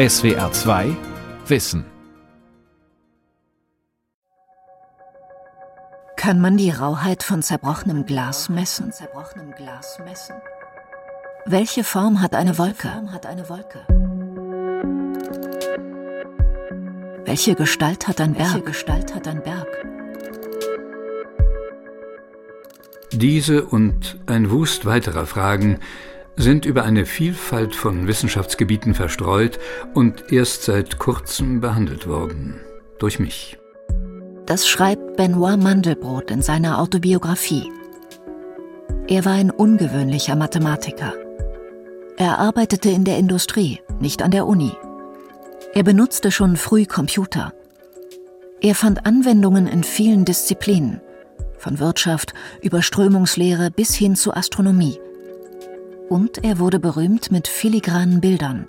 SWR 2 Wissen. Kann man die Rauheit von zerbrochenem Glas messen? Welche Form hat eine Wolke? Welche Gestalt hat ein Berg? Diese und ein Wust weiterer Fragen sind über eine Vielfalt von Wissenschaftsgebieten verstreut und erst seit kurzem behandelt worden. Durch mich. Das schreibt Benoit Mandelbrot in seiner Autobiografie. Er war ein ungewöhnlicher Mathematiker. Er arbeitete in der Industrie, nicht an der Uni. Er benutzte schon früh Computer. Er fand Anwendungen in vielen Disziplinen, von Wirtschaft über Strömungslehre bis hin zu Astronomie und er wurde berühmt mit filigranen Bildern.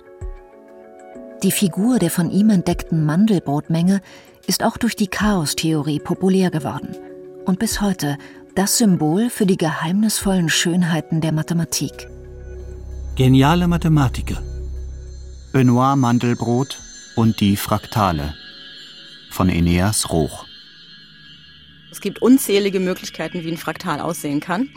Die Figur der von ihm entdeckten Mandelbrotmenge ist auch durch die Chaostheorie populär geworden und bis heute das Symbol für die geheimnisvollen Schönheiten der Mathematik. Geniale Mathematiker. Benoit Mandelbrot und die Fraktale von Eneas Roch. Es gibt unzählige Möglichkeiten, wie ein Fraktal aussehen kann.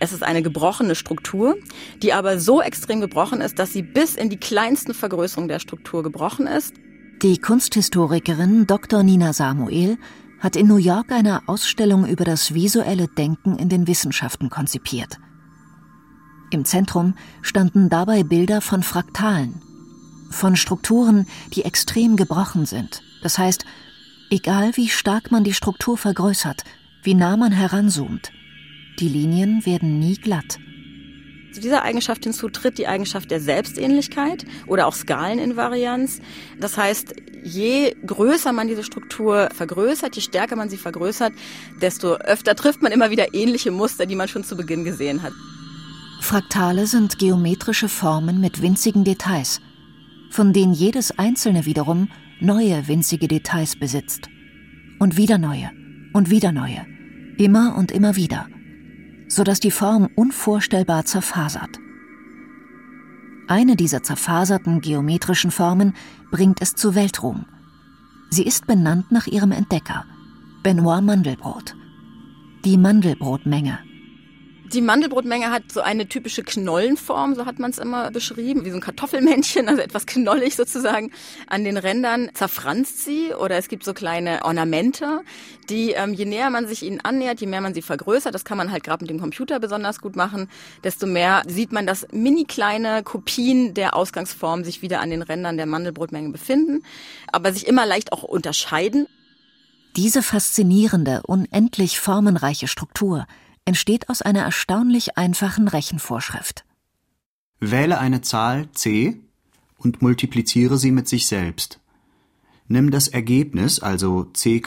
Es ist eine gebrochene Struktur, die aber so extrem gebrochen ist, dass sie bis in die kleinsten Vergrößerungen der Struktur gebrochen ist. Die Kunsthistorikerin Dr. Nina Samuel hat in New York eine Ausstellung über das visuelle Denken in den Wissenschaften konzipiert. Im Zentrum standen dabei Bilder von Fraktalen, von Strukturen, die extrem gebrochen sind. Das heißt, Egal wie stark man die Struktur vergrößert, wie nah man heranzoomt, die Linien werden nie glatt. Zu dieser Eigenschaft hinzu tritt die Eigenschaft der Selbstähnlichkeit oder auch Skaleninvarianz. Das heißt, je größer man diese Struktur vergrößert, je stärker man sie vergrößert, desto öfter trifft man immer wieder ähnliche Muster, die man schon zu Beginn gesehen hat. Fraktale sind geometrische Formen mit winzigen Details, von denen jedes einzelne wiederum neue winzige Details besitzt. Und wieder neue und wieder neue. Immer und immer wieder. Sodass die Form unvorstellbar zerfasert. Eine dieser zerfaserten geometrischen Formen bringt es zu Weltruhm. Sie ist benannt nach ihrem Entdecker, Benoit Mandelbrot. Die Mandelbrotmenge die Mandelbrotmenge hat so eine typische Knollenform, so hat man es immer beschrieben, wie so ein Kartoffelmännchen, also etwas knollig sozusagen. An den Rändern zerfranst sie oder es gibt so kleine Ornamente, die ähm, je näher man sich ihnen annähert, je mehr man sie vergrößert, das kann man halt gerade mit dem Computer besonders gut machen, desto mehr sieht man, dass mini kleine Kopien der Ausgangsform sich wieder an den Rändern der Mandelbrotmenge befinden, aber sich immer leicht auch unterscheiden. Diese faszinierende, unendlich formenreiche Struktur entsteht aus einer erstaunlich einfachen Rechenvorschrift. Wähle eine Zahl c und multipliziere sie mit sich selbst. Nimm das Ergebnis, also c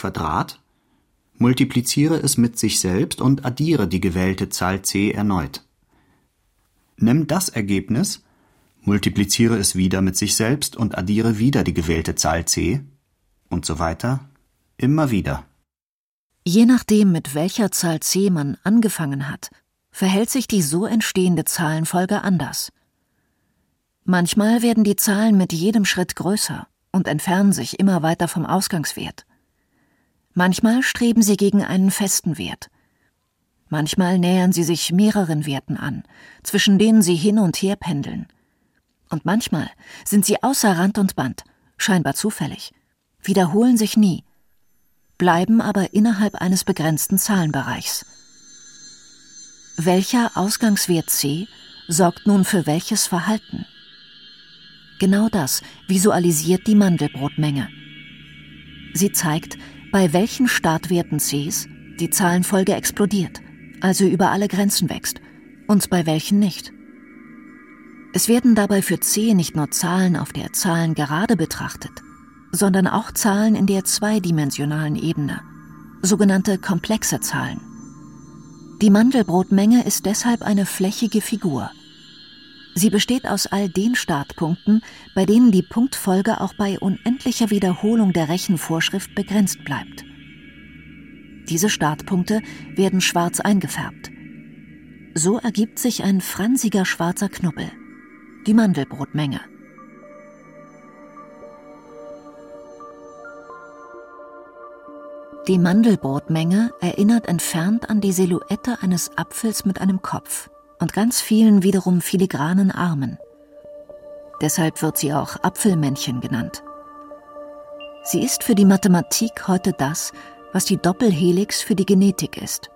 multipliziere es mit sich selbst und addiere die gewählte Zahl c erneut. Nimm das Ergebnis, multipliziere es wieder mit sich selbst und addiere wieder die gewählte Zahl c und so weiter, immer wieder. Je nachdem, mit welcher Zahl c man angefangen hat, verhält sich die so entstehende Zahlenfolge anders. Manchmal werden die Zahlen mit jedem Schritt größer und entfernen sich immer weiter vom Ausgangswert. Manchmal streben sie gegen einen festen Wert. Manchmal nähern sie sich mehreren Werten an, zwischen denen sie hin und her pendeln. Und manchmal sind sie außer Rand und Band, scheinbar zufällig, wiederholen sich nie bleiben aber innerhalb eines begrenzten Zahlenbereichs. Welcher Ausgangswert c sorgt nun für welches Verhalten? Genau das visualisiert die Mandelbrotmenge. Sie zeigt, bei welchen Startwerten cs die Zahlenfolge explodiert, also über alle Grenzen wächst, und bei welchen nicht. Es werden dabei für c nicht nur Zahlen auf der Zahlengerade betrachtet, sondern auch Zahlen in der zweidimensionalen Ebene, sogenannte komplexe Zahlen. Die Mandelbrotmenge ist deshalb eine flächige Figur. Sie besteht aus all den Startpunkten, bei denen die Punktfolge auch bei unendlicher Wiederholung der Rechenvorschrift begrenzt bleibt. Diese Startpunkte werden schwarz eingefärbt. So ergibt sich ein fransiger schwarzer Knubbel, die Mandelbrotmenge. Die Mandelbrotmenge erinnert entfernt an die Silhouette eines Apfels mit einem Kopf und ganz vielen wiederum filigranen Armen. Deshalb wird sie auch Apfelmännchen genannt. Sie ist für die Mathematik heute das, was die Doppelhelix für die Genetik ist.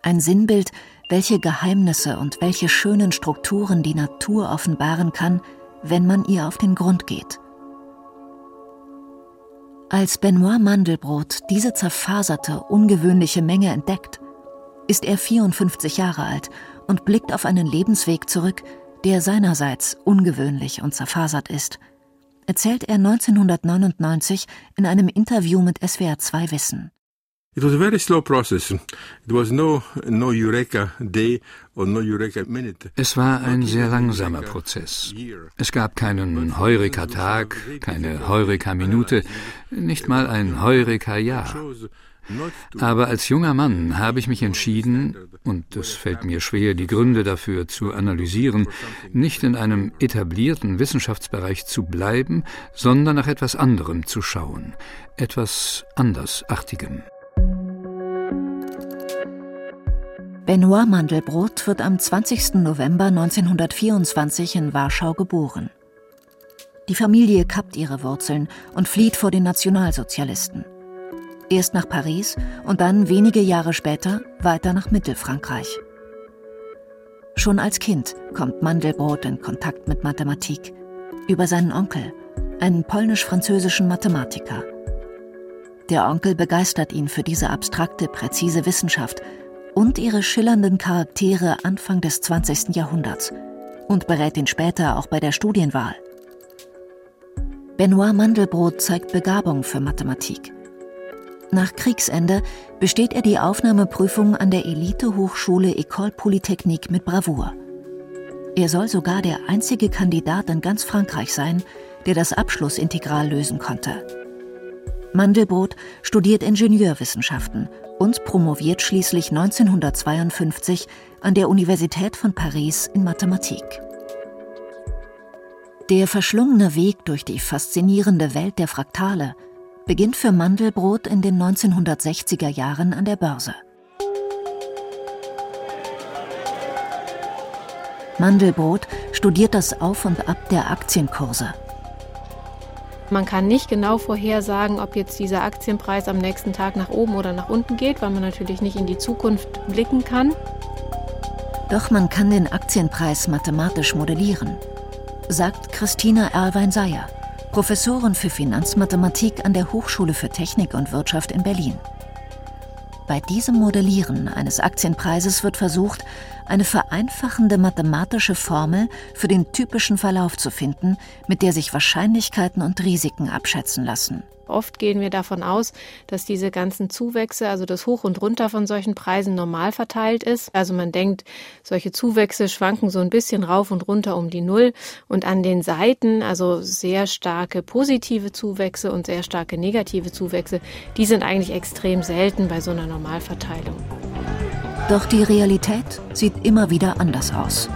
Ein Sinnbild, welche Geheimnisse und welche schönen Strukturen die Natur offenbaren kann, wenn man ihr auf den Grund geht. Als Benoit Mandelbrot diese zerfaserte, ungewöhnliche Menge entdeckt, ist er 54 Jahre alt und blickt auf einen Lebensweg zurück, der seinerseits ungewöhnlich und zerfasert ist, erzählt er 1999 in einem Interview mit SWR 2 Wissen. It was a very slow process. It was no, no Eureka day or no Eureka minute. Es war ein sehr langsamer Prozess. Es gab keinen Heureka-Tag, keine Heureka-Minute, nicht mal ein Heureka-Jahr. Aber als junger Mann habe ich mich entschieden, und es fällt mir schwer, die Gründe dafür zu analysieren, nicht in einem etablierten Wissenschaftsbereich zu bleiben, sondern nach etwas anderem zu schauen, etwas Andersartigem. Benoit Mandelbrot wird am 20. November 1924 in Warschau geboren. Die Familie kappt ihre Wurzeln und flieht vor den Nationalsozialisten. Erst nach Paris und dann wenige Jahre später weiter nach Mittelfrankreich. Schon als Kind kommt Mandelbrot in Kontakt mit Mathematik über seinen Onkel, einen polnisch-französischen Mathematiker. Der Onkel begeistert ihn für diese abstrakte, präzise Wissenschaft und ihre schillernden Charaktere Anfang des 20. Jahrhunderts und berät ihn später auch bei der Studienwahl. Benoit Mandelbrot zeigt Begabung für Mathematik. Nach Kriegsende besteht er die Aufnahmeprüfung an der Elite-Hochschule École Polytechnique mit Bravour. Er soll sogar der einzige Kandidat in ganz Frankreich sein, der das Abschlussintegral lösen konnte. Mandelbrot studiert Ingenieurwissenschaften und promoviert schließlich 1952 an der Universität von Paris in Mathematik. Der verschlungene Weg durch die faszinierende Welt der Fraktale beginnt für Mandelbrot in den 1960er Jahren an der Börse. Mandelbrot studiert das Auf und Ab der Aktienkurse man kann nicht genau vorhersagen, ob jetzt dieser Aktienpreis am nächsten Tag nach oben oder nach unten geht, weil man natürlich nicht in die Zukunft blicken kann. Doch man kann den Aktienpreis mathematisch modellieren, sagt Christina Erwein-Seyer, Professorin für Finanzmathematik an der Hochschule für Technik und Wirtschaft in Berlin. Bei diesem Modellieren eines Aktienpreises wird versucht, eine vereinfachende mathematische Formel für den typischen Verlauf zu finden, mit der sich Wahrscheinlichkeiten und Risiken abschätzen lassen. Oft gehen wir davon aus, dass diese ganzen Zuwächse, also das Hoch und Runter von solchen Preisen normal verteilt ist. Also man denkt, solche Zuwächse schwanken so ein bisschen rauf und runter um die Null und an den Seiten, also sehr starke positive Zuwächse und sehr starke negative Zuwächse, die sind eigentlich extrem selten bei so einer Normalverteilung. Doch die Realität sieht immer wieder anders aus.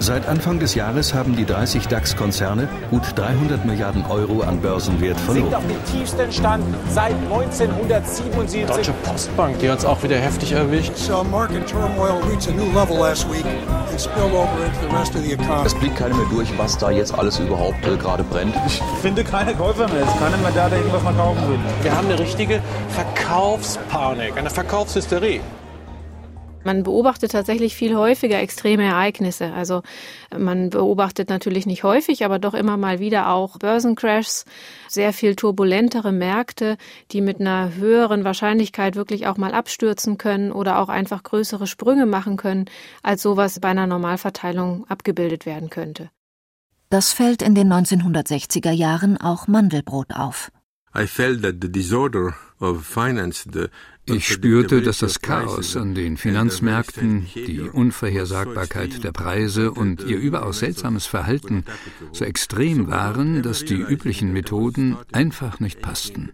Seit Anfang des Jahres haben die 30 DAX-Konzerne gut 300 Milliarden Euro an Börsenwert verloren. Sinkt auf den tiefsten Stand seit 1977. Deutsche Postbank, die hat es auch wieder heftig erwischt. Es blickt keiner mehr durch, was da jetzt alles überhaupt äh, gerade brennt. Ich finde keine Käufer mehr. Es keiner mehr da, der irgendwas mal kaufen will. Wir haben eine richtige Verkaufspanik, eine Verkaufshysterie. Man beobachtet tatsächlich viel häufiger extreme Ereignisse. Also man beobachtet natürlich nicht häufig, aber doch immer mal wieder auch Börsencrashs, sehr viel turbulentere Märkte, die mit einer höheren Wahrscheinlichkeit wirklich auch mal abstürzen können oder auch einfach größere Sprünge machen können, als sowas bei einer Normalverteilung abgebildet werden könnte. Das fällt in den 1960er Jahren auch Mandelbrot auf. I felt that the disorder ich spürte, dass das Chaos an den Finanzmärkten, die Unvorhersagbarkeit der Preise und ihr überaus seltsames Verhalten so extrem waren, dass die üblichen Methoden einfach nicht passten.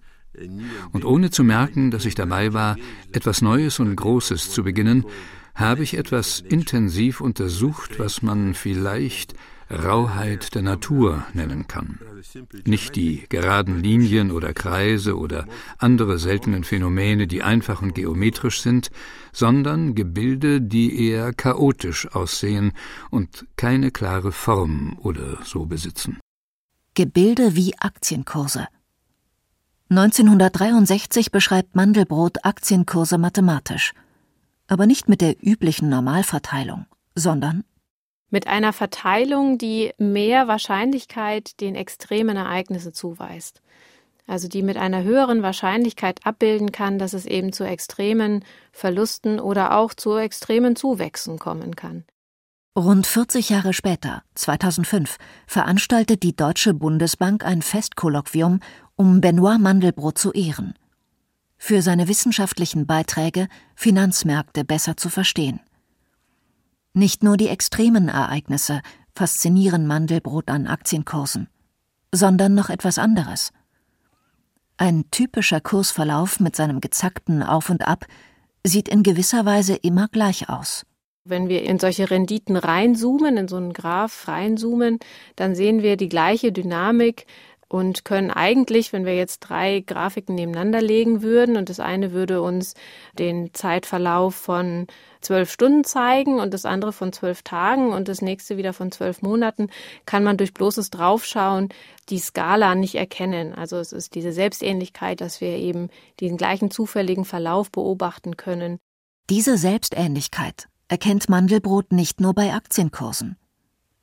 Und ohne zu merken, dass ich dabei war, etwas Neues und Großes zu beginnen, habe ich etwas intensiv untersucht, was man vielleicht Rauheit der Natur nennen kann. Nicht die geraden Linien oder Kreise oder andere seltenen Phänomene, die einfach und geometrisch sind, sondern Gebilde, die eher chaotisch aussehen und keine klare Form oder so besitzen. Gebilde wie Aktienkurse. 1963 beschreibt Mandelbrot Aktienkurse mathematisch, aber nicht mit der üblichen Normalverteilung, sondern mit einer Verteilung, die mehr Wahrscheinlichkeit den extremen Ereignissen zuweist. Also die mit einer höheren Wahrscheinlichkeit abbilden kann, dass es eben zu extremen Verlusten oder auch zu extremen Zuwächsen kommen kann. Rund 40 Jahre später, 2005, veranstaltet die Deutsche Bundesbank ein Festkolloquium, um Benoit Mandelbrot zu ehren. Für seine wissenschaftlichen Beiträge, Finanzmärkte besser zu verstehen. Nicht nur die extremen Ereignisse faszinieren Mandelbrot an Aktienkursen, sondern noch etwas anderes. Ein typischer Kursverlauf mit seinem gezackten Auf und Ab sieht in gewisser Weise immer gleich aus. Wenn wir in solche Renditen reinzoomen, in so einen Graph reinzoomen, dann sehen wir die gleiche Dynamik und können eigentlich, wenn wir jetzt drei Grafiken nebeneinander legen würden und das eine würde uns den Zeitverlauf von zwölf Stunden zeigen und das andere von zwölf Tagen und das nächste wieder von zwölf Monaten, kann man durch bloßes Draufschauen die Skala nicht erkennen. Also es ist diese Selbstähnlichkeit, dass wir eben den gleichen zufälligen Verlauf beobachten können. Diese Selbstähnlichkeit erkennt Mandelbrot nicht nur bei Aktienkursen,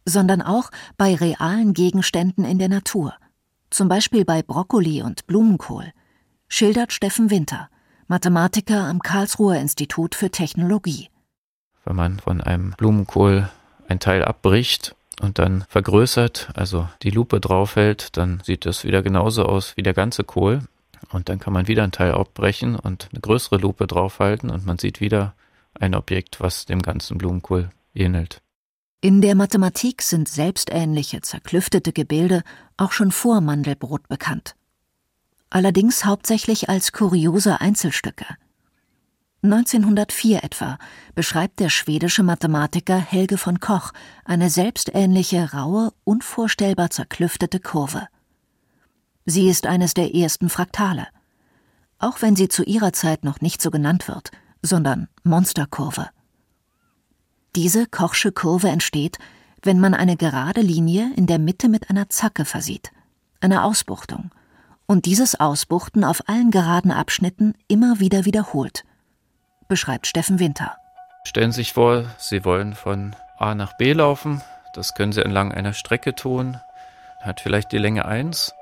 sondern auch bei realen Gegenständen in der Natur – zum Beispiel bei Brokkoli und Blumenkohl, schildert Steffen Winter, Mathematiker am Karlsruher Institut für Technologie. Wenn man von einem Blumenkohl ein Teil abbricht und dann vergrößert, also die Lupe draufhält, dann sieht das wieder genauso aus wie der ganze Kohl. Und dann kann man wieder ein Teil abbrechen und eine größere Lupe draufhalten und man sieht wieder ein Objekt, was dem ganzen Blumenkohl ähnelt. In der Mathematik sind selbstähnliche, zerklüftete Gebilde auch schon vor Mandelbrot bekannt. Allerdings hauptsächlich als kuriose Einzelstücke. 1904 etwa beschreibt der schwedische Mathematiker Helge von Koch eine selbstähnliche, raue, unvorstellbar zerklüftete Kurve. Sie ist eines der ersten Fraktale, auch wenn sie zu ihrer Zeit noch nicht so genannt wird, sondern Monsterkurve. Diese Kochsche Kurve entsteht, wenn man eine gerade Linie in der Mitte mit einer Zacke versieht, einer Ausbuchtung, und dieses Ausbuchten auf allen geraden Abschnitten immer wieder wiederholt, beschreibt Steffen Winter. Stellen Sie sich vor, Sie wollen von A nach B laufen, das können Sie entlang einer Strecke tun, hat vielleicht die Länge 1,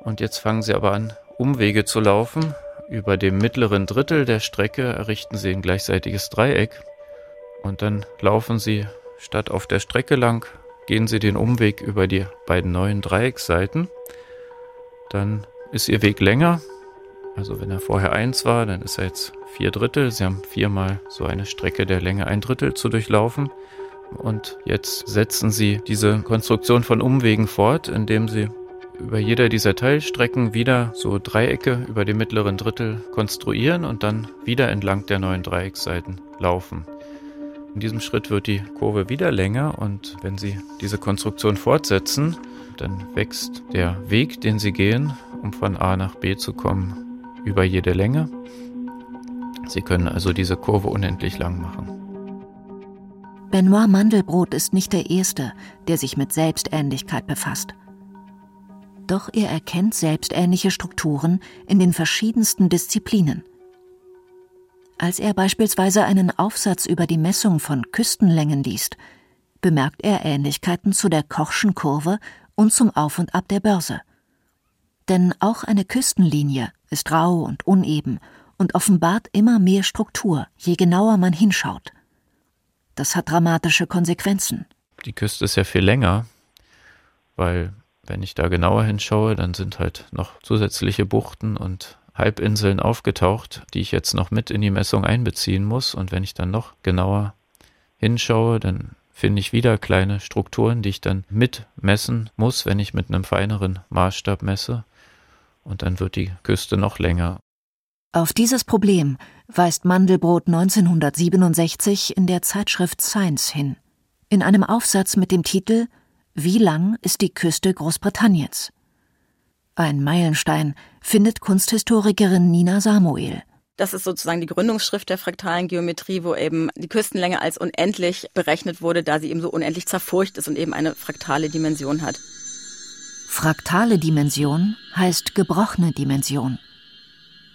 und jetzt fangen Sie aber an, Umwege zu laufen. Über dem mittleren Drittel der Strecke errichten Sie ein gleichseitiges Dreieck und dann laufen sie statt auf der Strecke lang, gehen sie den Umweg über die beiden neuen Dreiecksseiten. Dann ist ihr Weg länger. Also wenn er vorher eins war, dann ist er jetzt vier Drittel. Sie haben viermal so eine Strecke der Länge ein Drittel zu durchlaufen. Und jetzt setzen sie diese Konstruktion von Umwegen fort, indem sie über jeder dieser Teilstrecken wieder so Dreiecke über dem mittleren Drittel konstruieren und dann wieder entlang der neuen Dreiecksseiten laufen. In diesem Schritt wird die Kurve wieder länger und wenn Sie diese Konstruktion fortsetzen, dann wächst der Weg, den Sie gehen, um von A nach B zu kommen, über jede Länge. Sie können also diese Kurve unendlich lang machen. Benoit Mandelbrot ist nicht der Erste, der sich mit Selbstähnlichkeit befasst. Doch er erkennt selbstähnliche Strukturen in den verschiedensten Disziplinen. Als er beispielsweise einen Aufsatz über die Messung von Küstenlängen liest, bemerkt er Ähnlichkeiten zu der Kochschen Kurve und zum Auf und Ab der Börse. Denn auch eine Küstenlinie ist rau und uneben und offenbart immer mehr Struktur, je genauer man hinschaut. Das hat dramatische Konsequenzen. Die Küste ist ja viel länger, weil wenn ich da genauer hinschaue, dann sind halt noch zusätzliche Buchten und Halbinseln aufgetaucht, die ich jetzt noch mit in die Messung einbeziehen muss. Und wenn ich dann noch genauer hinschaue, dann finde ich wieder kleine Strukturen, die ich dann mitmessen muss, wenn ich mit einem feineren Maßstab messe. Und dann wird die Küste noch länger. Auf dieses Problem weist Mandelbrot 1967 in der Zeitschrift Science hin, in einem Aufsatz mit dem Titel Wie lang ist die Küste Großbritanniens? Ein Meilenstein findet Kunsthistorikerin Nina Samuel. Das ist sozusagen die Gründungsschrift der fraktalen Geometrie, wo eben die Küstenlänge als unendlich berechnet wurde, da sie eben so unendlich zerfurcht ist und eben eine fraktale Dimension hat. Fraktale Dimension heißt gebrochene Dimension.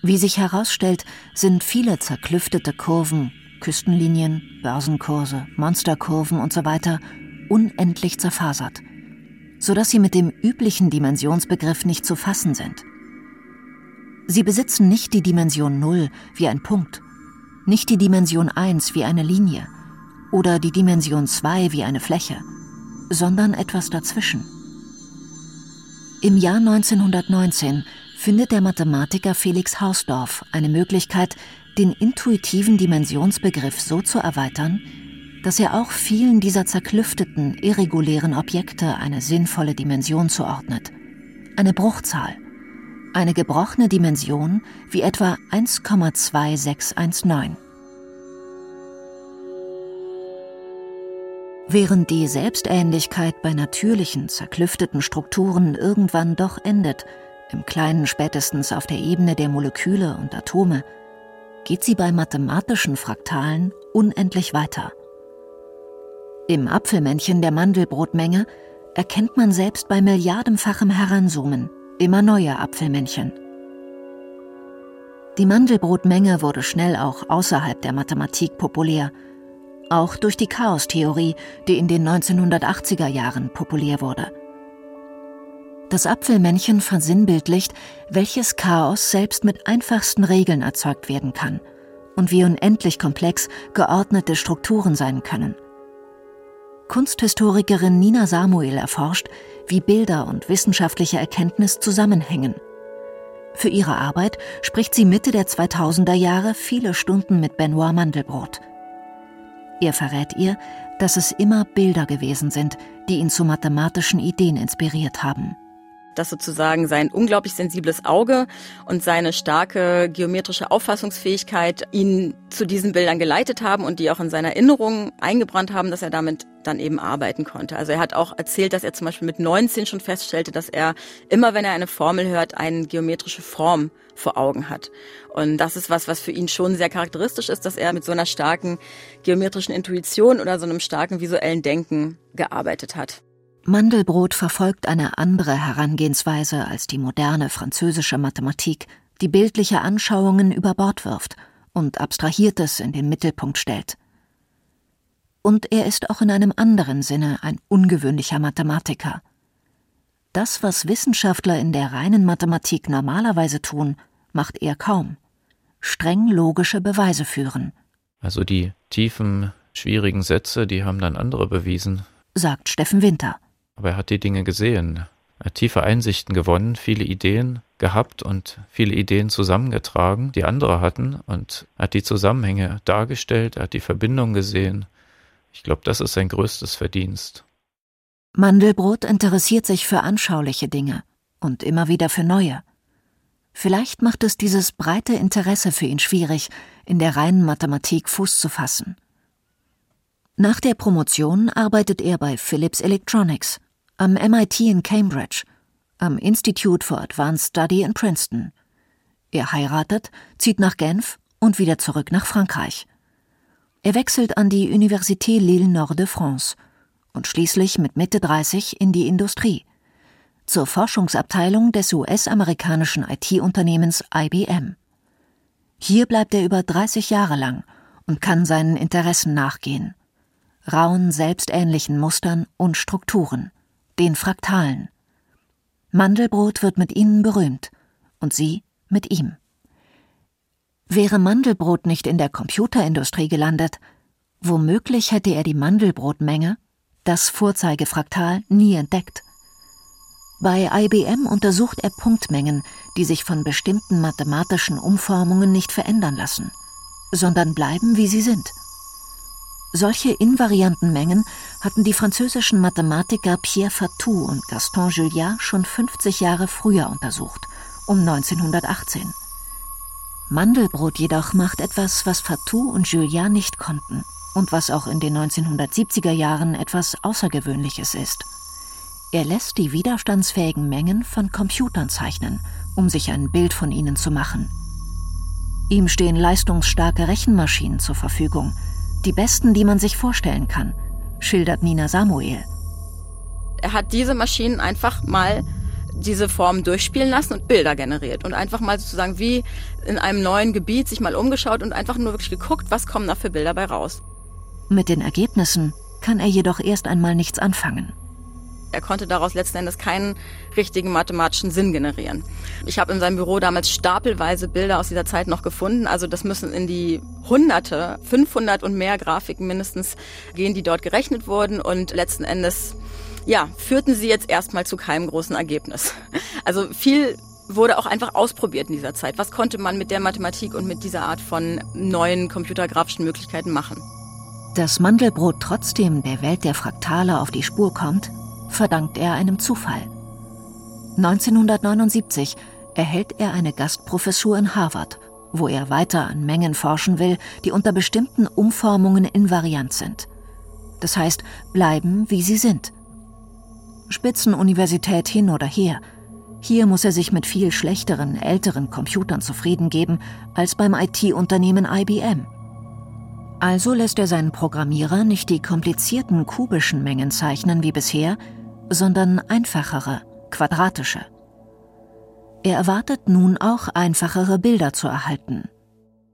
Wie sich herausstellt, sind viele zerklüftete Kurven, Küstenlinien, Börsenkurse, Monsterkurven usw. So unendlich zerfasert, sodass sie mit dem üblichen Dimensionsbegriff nicht zu fassen sind. Sie besitzen nicht die Dimension 0 wie ein Punkt, nicht die Dimension 1 wie eine Linie oder die Dimension 2 wie eine Fläche, sondern etwas dazwischen. Im Jahr 1919 findet der Mathematiker Felix Hausdorff eine Möglichkeit, den intuitiven Dimensionsbegriff so zu erweitern, dass er auch vielen dieser zerklüfteten, irregulären Objekte eine sinnvolle Dimension zuordnet. Eine Bruchzahl – eine gebrochene Dimension wie etwa 1,2619. Während die Selbstähnlichkeit bei natürlichen, zerklüfteten Strukturen irgendwann doch endet, im Kleinen spätestens auf der Ebene der Moleküle und Atome, geht sie bei mathematischen Fraktalen unendlich weiter. Im Apfelmännchen der Mandelbrotmenge erkennt man selbst bei milliardenfachem Heranzoomen immer neue Apfelmännchen. Die Mandelbrotmenge wurde schnell auch außerhalb der Mathematik populär, auch durch die Chaostheorie, die in den 1980er Jahren populär wurde. Das Apfelmännchen versinnbildlicht, welches Chaos selbst mit einfachsten Regeln erzeugt werden kann und wie unendlich komplex geordnete Strukturen sein können. Kunsthistorikerin Nina Samuel erforscht, wie Bilder und wissenschaftliche Erkenntnis zusammenhängen. Für ihre Arbeit spricht sie Mitte der 2000er Jahre viele Stunden mit Benoit Mandelbrot. Er verrät ihr, dass es immer Bilder gewesen sind, die ihn zu mathematischen Ideen inspiriert haben dass sozusagen sein unglaublich sensibles Auge und seine starke geometrische Auffassungsfähigkeit ihn zu diesen Bildern geleitet haben und die auch in seiner Erinnerung eingebrannt haben, dass er damit dann eben arbeiten konnte. Also er hat auch erzählt, dass er zum Beispiel mit 19 schon feststellte, dass er immer, wenn er eine Formel hört, eine geometrische Form vor Augen hat. Und das ist was, was für ihn schon sehr charakteristisch ist, dass er mit so einer starken geometrischen Intuition oder so einem starken visuellen Denken gearbeitet hat. Mandelbrot verfolgt eine andere Herangehensweise als die moderne französische Mathematik, die bildliche Anschauungen über Bord wirft und Abstrahiertes in den Mittelpunkt stellt. Und er ist auch in einem anderen Sinne ein ungewöhnlicher Mathematiker. Das, was Wissenschaftler in der reinen Mathematik normalerweise tun, macht er kaum. Streng logische Beweise führen. Also die tiefen, schwierigen Sätze, die haben dann andere bewiesen, sagt Steffen Winter. Aber er hat die Dinge gesehen, er hat tiefe Einsichten gewonnen, viele Ideen gehabt und viele Ideen zusammengetragen, die andere hatten und hat die Zusammenhänge dargestellt, er hat die Verbindung gesehen. Ich glaube, das ist sein größtes Verdienst. Mandelbrot interessiert sich für anschauliche Dinge und immer wieder für neue. Vielleicht macht es dieses breite Interesse für ihn schwierig, in der reinen Mathematik Fuß zu fassen. Nach der Promotion arbeitet er bei Philips Electronics am MIT in Cambridge, am Institute for Advanced Study in Princeton. Er heiratet, zieht nach Genf und wieder zurück nach Frankreich. Er wechselt an die Université Lille Nord de France und schließlich mit Mitte 30 in die Industrie, zur Forschungsabteilung des US-amerikanischen IT-Unternehmens IBM. Hier bleibt er über 30 Jahre lang und kann seinen Interessen nachgehen. Rauen, selbstähnlichen Mustern und Strukturen den Fraktalen. Mandelbrot wird mit ihnen berühmt und sie mit ihm. Wäre Mandelbrot nicht in der Computerindustrie gelandet, womöglich hätte er die Mandelbrotmenge, das Vorzeigefraktal, nie entdeckt. Bei IBM untersucht er Punktmengen, die sich von bestimmten mathematischen Umformungen nicht verändern lassen, sondern bleiben, wie sie sind – solche invarianten Mengen hatten die französischen Mathematiker Pierre Fatou und Gaston Juliat schon 50 Jahre früher untersucht, um 1918. Mandelbrot jedoch macht etwas, was Fatou und Juliat nicht konnten und was auch in den 1970er Jahren etwas Außergewöhnliches ist. Er lässt die widerstandsfähigen Mengen von Computern zeichnen, um sich ein Bild von ihnen zu machen. Ihm stehen leistungsstarke Rechenmaschinen zur Verfügung, die besten, die man sich vorstellen kann, schildert Nina Samuel. Er hat diese Maschinen einfach mal diese Formen durchspielen lassen und Bilder generiert und einfach mal sozusagen wie in einem neuen Gebiet sich mal umgeschaut und einfach nur wirklich geguckt, was kommen da für Bilder bei raus. Mit den Ergebnissen kann er jedoch erst einmal nichts anfangen. Er konnte daraus letzten Endes keinen richtigen mathematischen Sinn generieren. Ich habe in seinem Büro damals stapelweise Bilder aus dieser Zeit noch gefunden. Also das müssen in die Hunderte, 500 und mehr Grafiken mindestens gehen, die dort gerechnet wurden. Und letzten Endes, ja, führten sie jetzt erstmal zu keinem großen Ergebnis. Also viel wurde auch einfach ausprobiert in dieser Zeit. Was konnte man mit der Mathematik und mit dieser Art von neuen computergrafischen Möglichkeiten machen? Dass Mandelbrot trotzdem der Welt der Fraktale auf die Spur kommt, verdankt er einem Zufall. 1979 erhält er eine Gastprofessur in Harvard, wo er weiter an Mengen forschen will, die unter bestimmten Umformungen invariant sind. Das heißt, bleiben, wie sie sind. Spitzenuniversität hin oder her. Hier muss er sich mit viel schlechteren, älteren Computern zufrieden geben als beim IT-Unternehmen IBM. Also lässt er seinen Programmierer nicht die komplizierten kubischen Mengen zeichnen wie bisher, sondern einfachere, quadratische. Er erwartet nun auch einfachere Bilder zu erhalten.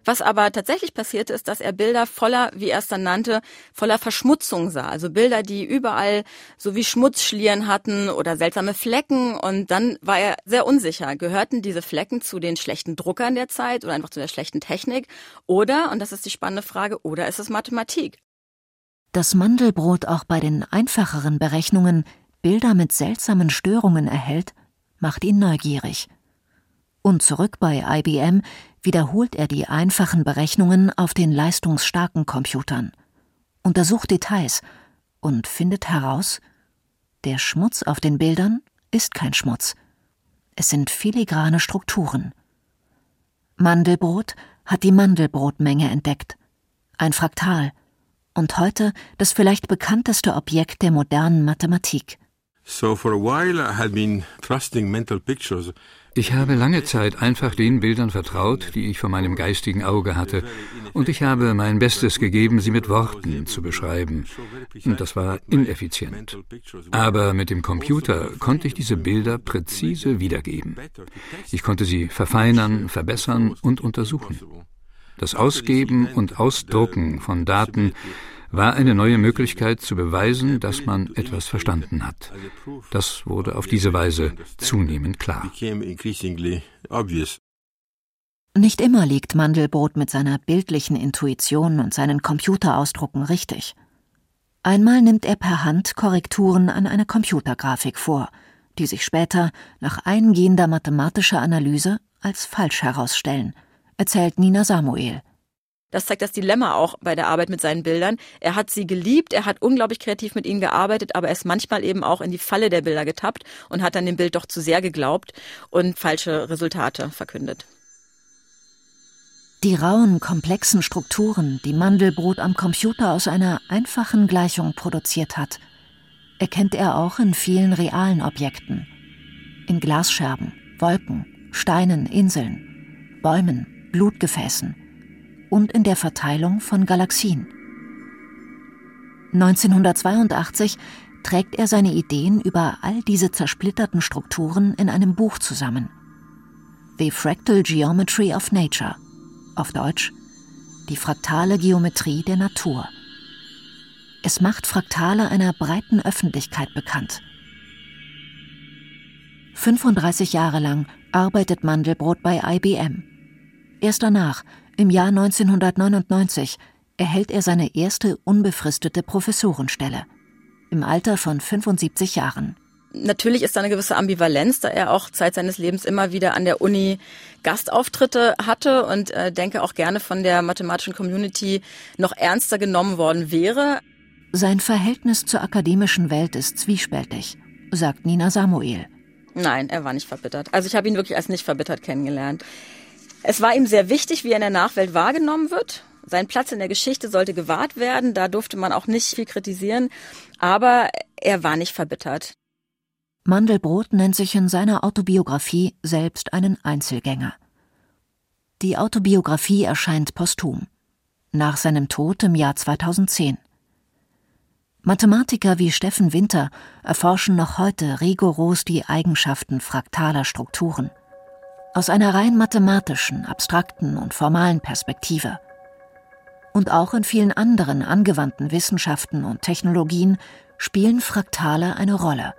Was aber tatsächlich passierte, ist, dass er Bilder voller, wie er es dann nannte, voller Verschmutzung sah. Also Bilder, die überall so wie Schmutzschlieren hatten oder seltsame Flecken. Und dann war er sehr unsicher. Gehörten diese Flecken zu den schlechten Druckern der Zeit oder einfach zu der schlechten Technik? Oder, und das ist die spannende Frage, oder ist es Mathematik? Das Mandelbrot auch bei den einfacheren Berechnungen Bilder mit seltsamen Störungen erhält, macht ihn neugierig. Und zurück bei IBM wiederholt er die einfachen Berechnungen auf den leistungsstarken Computern, untersucht Details und findet heraus, der Schmutz auf den Bildern ist kein Schmutz. Es sind filigrane Strukturen. Mandelbrot hat die Mandelbrotmenge entdeckt. Ein Fraktal. Und heute das vielleicht bekannteste Objekt der modernen Mathematik. Ich habe lange Zeit einfach den Bildern vertraut, die ich vor meinem geistigen Auge hatte, und ich habe mein Bestes gegeben, sie mit Worten zu beschreiben. Und das war ineffizient. Aber mit dem Computer konnte ich diese Bilder präzise wiedergeben. Ich konnte sie verfeinern, verbessern und untersuchen. Das Ausgeben und Ausdrucken von Daten war eine neue Möglichkeit zu beweisen, dass man etwas verstanden hat. Das wurde auf diese Weise zunehmend klar. Nicht immer liegt Mandelbrot mit seiner bildlichen Intuition und seinen Computerausdrucken richtig. Einmal nimmt er per Hand Korrekturen an einer Computergrafik vor, die sich später nach eingehender mathematischer Analyse als falsch herausstellen, erzählt Nina Samuel. Das zeigt das Dilemma auch bei der Arbeit mit seinen Bildern. Er hat sie geliebt, er hat unglaublich kreativ mit ihnen gearbeitet, aber er ist manchmal eben auch in die Falle der Bilder getappt und hat dann dem Bild doch zu sehr geglaubt und falsche Resultate verkündet. Die rauen, komplexen Strukturen, die Mandelbrot am Computer aus einer einfachen Gleichung produziert hat, erkennt er auch in vielen realen Objekten. In Glasscherben, Wolken, Steinen, Inseln, Bäumen, Blutgefäßen und in der Verteilung von Galaxien. 1982 trägt er seine Ideen über all diese zersplitterten Strukturen in einem Buch zusammen. The Fractal Geometry of Nature, auf Deutsch die fraktale Geometrie der Natur. Es macht Fraktale einer breiten Öffentlichkeit bekannt. 35 Jahre lang arbeitet Mandelbrot bei IBM. Erst danach im Jahr 1999 erhält er seine erste unbefristete Professorenstelle. Im Alter von 75 Jahren. Natürlich ist da eine gewisse Ambivalenz, da er auch Zeit seines Lebens immer wieder an der Uni Gastauftritte hatte und äh, denke auch gerne von der mathematischen Community noch ernster genommen worden wäre. Sein Verhältnis zur akademischen Welt ist zwiespältig, sagt Nina Samuel. Nein, er war nicht verbittert. Also ich habe ihn wirklich als nicht verbittert kennengelernt. Es war ihm sehr wichtig, wie er in der Nachwelt wahrgenommen wird. Sein Platz in der Geschichte sollte gewahrt werden. Da durfte man auch nicht viel kritisieren. Aber er war nicht verbittert. Mandelbrot nennt sich in seiner Autobiografie selbst einen Einzelgänger. Die Autobiografie erscheint posthum, nach seinem Tod im Jahr 2010. Mathematiker wie Steffen Winter erforschen noch heute rigoros die Eigenschaften fraktaler Strukturen. Aus einer rein mathematischen, abstrakten und formalen Perspektive. Und auch in vielen anderen angewandten Wissenschaften und Technologien spielen Fraktale eine Rolle.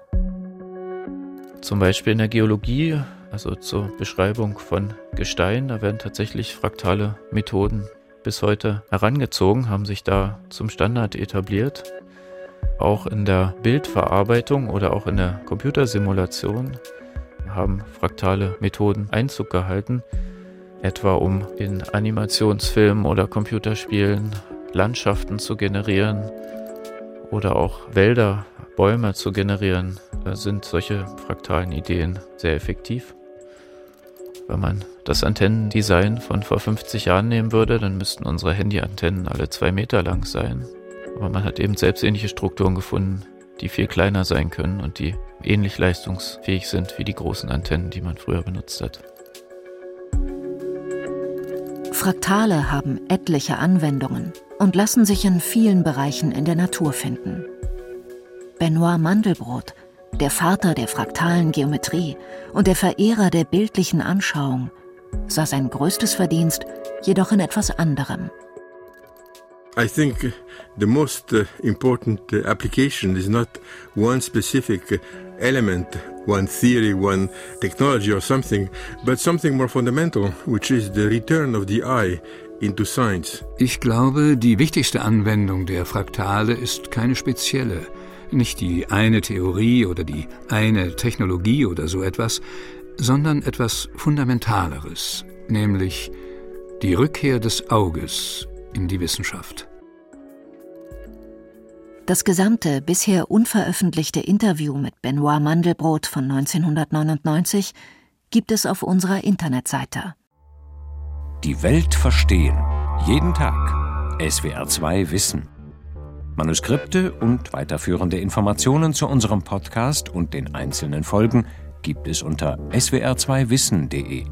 Zum Beispiel in der Geologie, also zur Beschreibung von Gestein, da werden tatsächlich fraktale Methoden bis heute herangezogen, haben sich da zum Standard etabliert. Auch in der Bildverarbeitung oder auch in der Computersimulation haben fraktale Methoden Einzug gehalten, etwa um in Animationsfilmen oder Computerspielen Landschaften zu generieren oder auch Wälder, Bäume zu generieren, da sind solche fraktalen Ideen sehr effektiv. Wenn man das Antennendesign von vor 50 Jahren nehmen würde, dann müssten unsere Handyantennen alle zwei Meter lang sein. Aber man hat eben selbst ähnliche Strukturen gefunden, die viel kleiner sein können und die ähnlich leistungsfähig sind wie die großen Antennen, die man früher benutzt hat. Fraktale haben etliche Anwendungen und lassen sich in vielen Bereichen in der Natur finden. Benoit Mandelbrot, der Vater der fraktalen Geometrie und der Verehrer der bildlichen Anschauung, sah sein größtes Verdienst jedoch in etwas anderem. I think the most uh, important uh, application is not one specific uh, element, one theory, one technology or something, but something more fundamental, which is the return of the eye into science. Ich glaube, die wichtigste Anwendung der Fraktale ist keine spezielle, nicht die eine Theorie oder die eine Technologie oder so etwas, sondern etwas Fundamentaleres, nämlich die Rückkehr des Auges in die Wissenschaft. Das gesamte bisher unveröffentlichte Interview mit Benoit Mandelbrot von 1999 gibt es auf unserer Internetseite. Die Welt verstehen. Jeden Tag. SWR2 Wissen. Manuskripte und weiterführende Informationen zu unserem Podcast und den einzelnen Folgen gibt es unter swr2wissen.de.